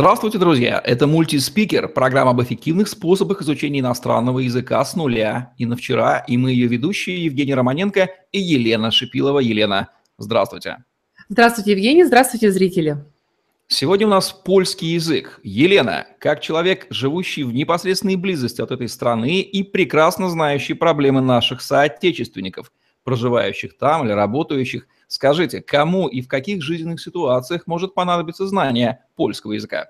Здравствуйте, друзья! Это мультиспикер, программа об эффективных способах изучения иностранного языка с нуля и на вчера. И мы ее ведущие Евгений Романенко и Елена Шипилова. Елена, здравствуйте. Здравствуйте, Евгений. Здравствуйте, зрители. Сегодня у нас польский язык. Елена, как человек, живущий в непосредственной близости от этой страны и прекрасно знающий проблемы наших соотечественников, проживающих там или работающих – Скажите, кому и в каких жизненных ситуациях может понадобиться знание польского языка?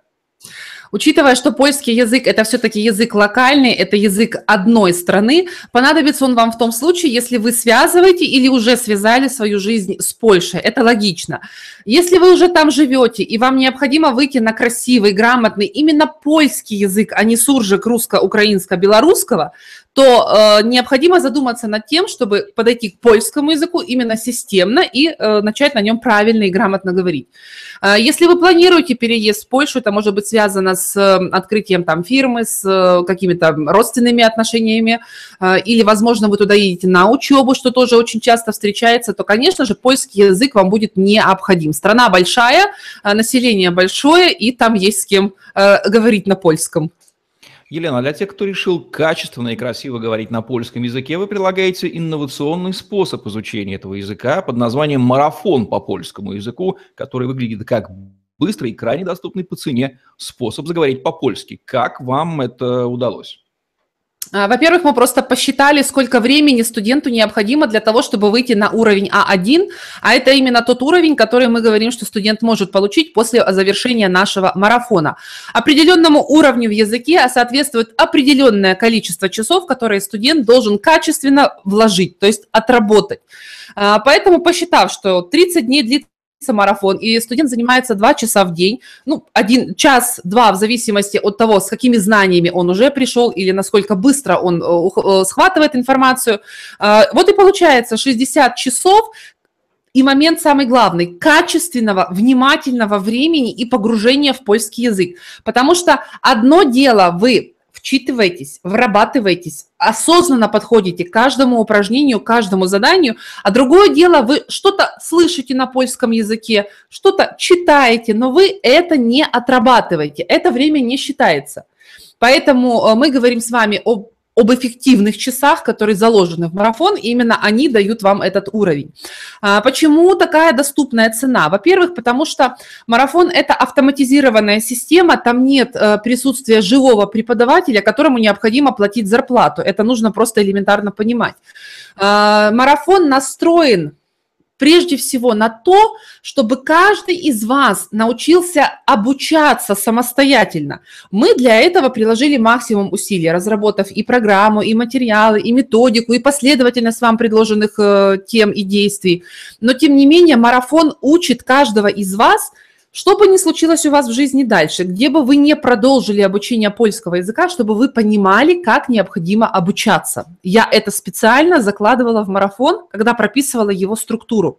Учитывая, что польский язык – это все-таки язык локальный, это язык одной страны, понадобится он вам в том случае, если вы связываете или уже связали свою жизнь с Польшей. Это логично. Если вы уже там живете, и вам необходимо выйти на красивый, грамотный, именно польский язык, а не суржик русско-украинско-белорусского, то э, необходимо задуматься над тем, чтобы подойти к польскому языку именно системно и э, начать на нем правильно и грамотно говорить. Э, если вы планируете переезд в Польшу, это может быть связано с э, открытием там фирмы, с э, какими-то родственными отношениями, э, или, возможно, вы туда едете на учебу, что тоже очень часто встречается, то, конечно же, польский язык вам будет необходим. Страна большая, э, население большое, и там есть с кем э, говорить на польском. Елена, для тех, кто решил качественно и красиво говорить на польском языке, вы предлагаете инновационный способ изучения этого языка под названием «марафон по польскому языку», который выглядит как быстрый и крайне доступный по цене способ заговорить по-польски. Как вам это удалось? А, во-первых, мы просто посчитали, сколько времени студенту необходимо для того, чтобы выйти на уровень А1, а это именно тот уровень, который мы говорим, что студент может получить после завершения нашего марафона. Определенному уровню в языке соответствует определенное количество часов, которые студент должен качественно вложить, то есть отработать. А, поэтому, посчитав, что 30 дней длится марафон, и студент занимается два часа в день, ну, один час-два в зависимости от того, с какими знаниями он уже пришел или насколько быстро он э, э, схватывает информацию. А, вот и получается 60 часов, и момент самый главный – качественного, внимательного времени и погружения в польский язык. Потому что одно дело вы вчитываетесь, вырабатываетесь, осознанно подходите к каждому упражнению, каждому заданию, а другое дело, вы что-то слышите на польском языке, что-то читаете, но вы это не отрабатываете, это время не считается. Поэтому э, мы говорим с вами об об эффективных часах, которые заложены в марафон, именно они дают вам этот уровень. А, почему такая доступная цена? Во-первых, потому что марафон – это автоматизированная система, там нет э, присутствия живого преподавателя, которому необходимо платить зарплату. Это нужно просто элементарно понимать. А, марафон настроен прежде всего на то, чтобы каждый из вас научился обучаться самостоятельно. Мы для этого приложили максимум усилий, разработав и программу, и материалы, и методику, и последовательность вам предложенных э, тем и действий. Но, тем не менее, марафон учит каждого из вас – что бы ни случилось у вас в жизни дальше, где бы вы не продолжили обучение польского языка, чтобы вы понимали, как необходимо обучаться. Я это специально закладывала в марафон, когда прописывала его структуру.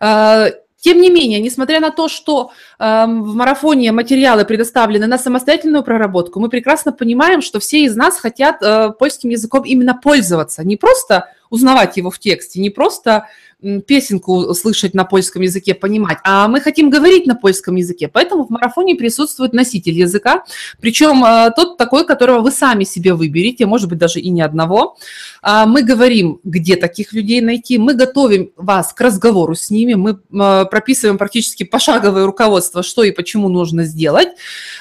Э, тем не менее, несмотря на то, что э, в марафоне материалы предоставлены на самостоятельную проработку, мы прекрасно понимаем, что все из нас хотят э, польским языком именно пользоваться, не просто узнавать его в тексте, не просто песенку слышать на польском языке, понимать, а мы хотим говорить на польском языке. Поэтому в марафоне присутствует носитель языка, причем э, тот такой, которого вы сами себе выберете, может быть, даже и не одного. А, мы говорим, где таких людей найти, мы готовим вас к разговору с ними, мы э, прописываем практически пошаговое руководство, что и почему нужно сделать.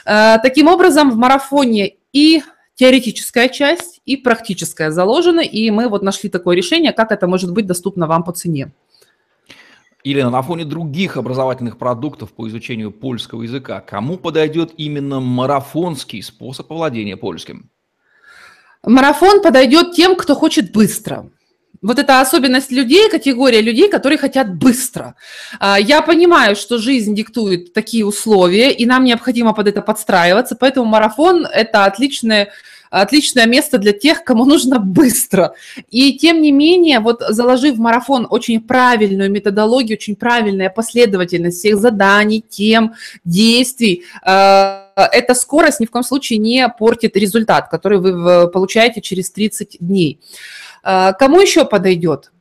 Э, таким образом, в марафоне и теоретическая часть и практическая заложена, и мы вот нашли такое решение, как это может быть доступно вам по цене. Или на фоне других образовательных продуктов по изучению польского языка, кому подойдет именно марафонский способ овладения польским? Марафон подойдет тем, кто хочет быстро. Вот это особенность людей, категория людей, которые хотят быстро. А, я понимаю, что жизнь диктует такие условия, и нам необходимо под это подстраиваться, поэтому марафон – это отличное отличное место для тех, кому нужно быстро. И тем не менее, вот заложив в марафон очень правильную методологию, очень правильная последовательность всех заданий, тем, действий, э, эта скорость ни в коем случае не портит результат, который вы получаете через 30 дней. А, кому еще подойдет?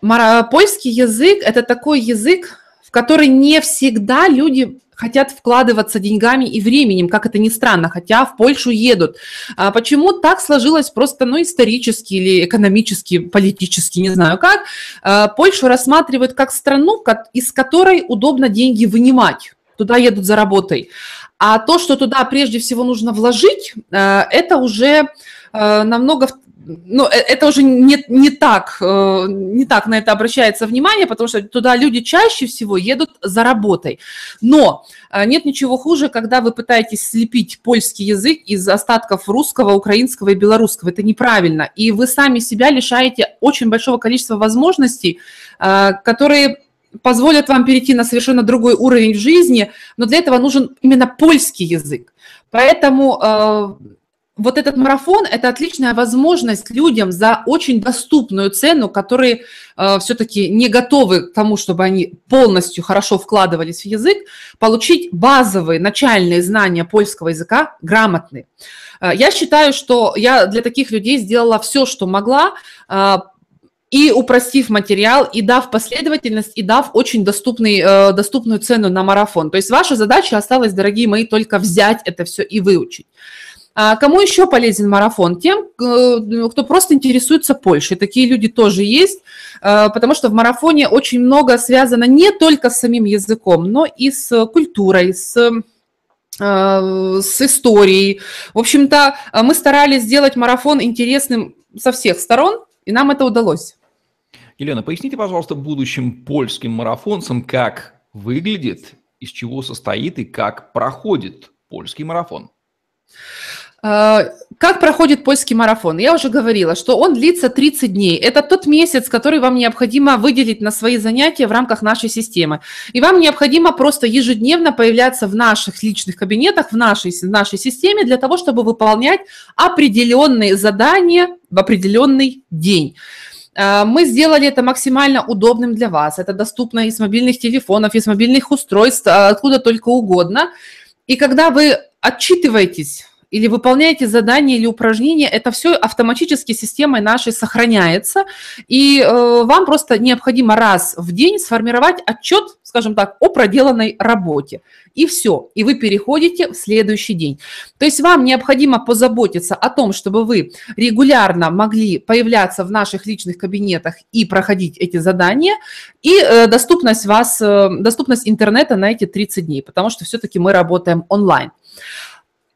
Польский язык – это такой язык, в который не всегда люди хотят вкладываться деньгами и временем, как это ни странно, хотя в Польшу едут. А почему так сложилось просто, ну, исторически или экономически, политически, не знаю как, а, Польшу рассматривают как страну, из которой удобно деньги вынимать. Туда едут за работой. А то, что туда прежде всего нужно вложить, а, это уже а, намного ну, э, это уже не, не, так, э, не так на это обращается внимание, потому что туда люди чаще всего едут за работой. Но э, нет ничего хуже, когда вы пытаетесь слепить польский язык из остатков русского, украинского и белорусского. Это неправильно. И вы сами себя лишаете очень большого количества возможностей, которые позволят вам перейти на совершенно другой уровень в жизни, но для этого нужен именно польский язык. Поэтому вот этот марафон – это отличная возможность людям за очень доступную цену, которые э, все-таки не готовы к тому, чтобы они полностью хорошо вкладывались в язык, получить базовые начальные знания польского языка грамотные. Э, я считаю, что я для таких людей сделала все, что могла, э, и упростив материал, и дав последовательность, и дав очень доступный, э, доступную цену на марафон. То есть ваша задача осталась, дорогие мои, только взять это все и выучить. А кому еще полезен марафон? Тем, э, кто просто интересуется Польшей. Такие люди тоже есть, э, потому что в марафоне очень много связано не только с самим языком, но и с культурой, с э, с историей. В общем-то, мы старались сделать марафон интересным со всех сторон, и нам это удалось. Елена, поясните, пожалуйста, будущим польским марафонцам, как выглядит, из чего состоит и как проходит польский марафон. А, как проходит польский марафон? Я уже говорила, что он длится 30 дней. Это тот месяц, который вам необходимо выделить на свои занятия в рамках нашей системы. И вам необходимо просто ежедневно появляться в наших личных кабинетах, в нашей, в нашей системе для того, чтобы выполнять определенные задания в определенный день. А, мы сделали это максимально удобным для вас. Это доступно из мобильных телефонов, из мобильных устройств, откуда только угодно. И когда вы отчитываетесь или выполняете задания или упражнения, это все автоматически системой нашей сохраняется, и э, вам просто необходимо раз в день сформировать отчет, скажем так, о проделанной работе. И все, и вы переходите в следующий день. То есть вам необходимо позаботиться о том, чтобы вы регулярно могли появляться в наших личных кабинетах и проходить эти задания, и э, доступность вас, э, доступность интернета на эти 30 дней, потому что все-таки мы работаем онлайн.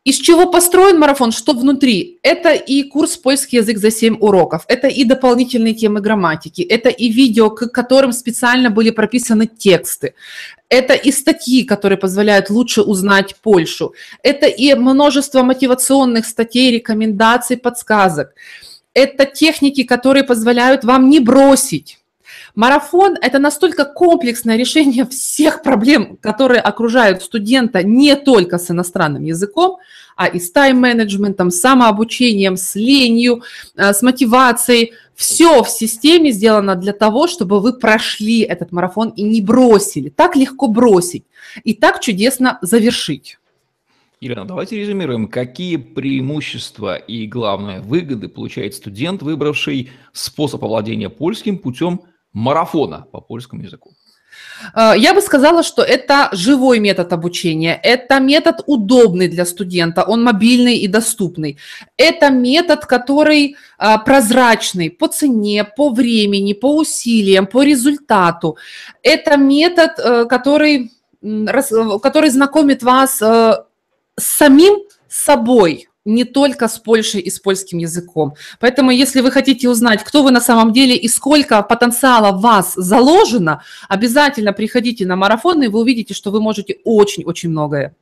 Из чего построен марафон, что внутри? Это и курс польский язык за 7 уроков, это и дополнительные темы грамматики, это и видео, к которым специально были прописаны тексты, это и статьи, которые позволяют лучше узнать Польшу, это и множество мотивационных статей, рекомендаций, подсказок, это техники, которые позволяют вам не бросить Марафон – это настолько комплексное решение всех проблем, которые окружают студента не только с иностранным языком, а и с тайм-менеджментом, самообучением, с ленью, э, с мотивацией. Все в системе сделано для того, чтобы вы прошли этот марафон и не бросили. Так легко бросить и так чудесно завершить. Елена, давайте резюмируем, какие преимущества и, главное, выгоды получает студент, выбравший способ овладения польским путем марафона по польскому языку? Э, я бы сказала, что это живой метод обучения, это метод удобный для студента, он мобильный и доступный. Это метод, который э, прозрачный по цене, по времени, по усилиям, по результату. Это метод, э, который, который знакомит вас с самим собой, не только с Польшей и с польским языком. Поэтому, если вы хотите узнать, кто вы на самом деле и сколько потенциала в вас заложено, обязательно приходите на марафон, и вы увидите, что вы можете очень-очень многое.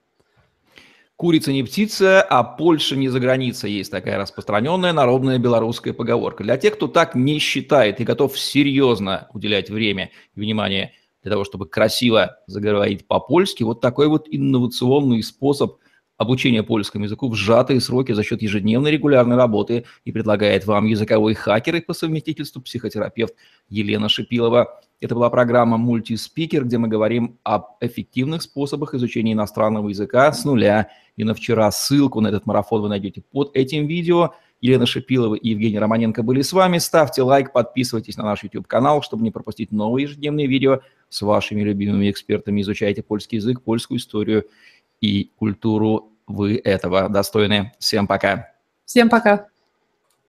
Курица не птица, а Польша не за границей. Есть такая распространенная народная белорусская поговорка. Для тех, кто так не считает и готов серьезно уделять время и внимание для того, чтобы красиво заговорить по-польски, вот такой вот инновационный способ – обучение польскому языку в сжатые сроки за счет ежедневной регулярной работы и предлагает вам языковой хакер и по совместительству психотерапевт Елена Шипилова. Это была программа «Мультиспикер», где мы говорим об эффективных способах изучения иностранного языка с нуля. И на вчера ссылку на этот марафон вы найдете под этим видео. Елена Шипилова и Евгений Романенко были с вами. Ставьте лайк, подписывайтесь на наш YouTube-канал, чтобы не пропустить новые ежедневные видео. с вашими любимыми экспертами, изучайте польский язык, польскую историю и культуру. Вы этого достойны. Всем пока. Всем пока.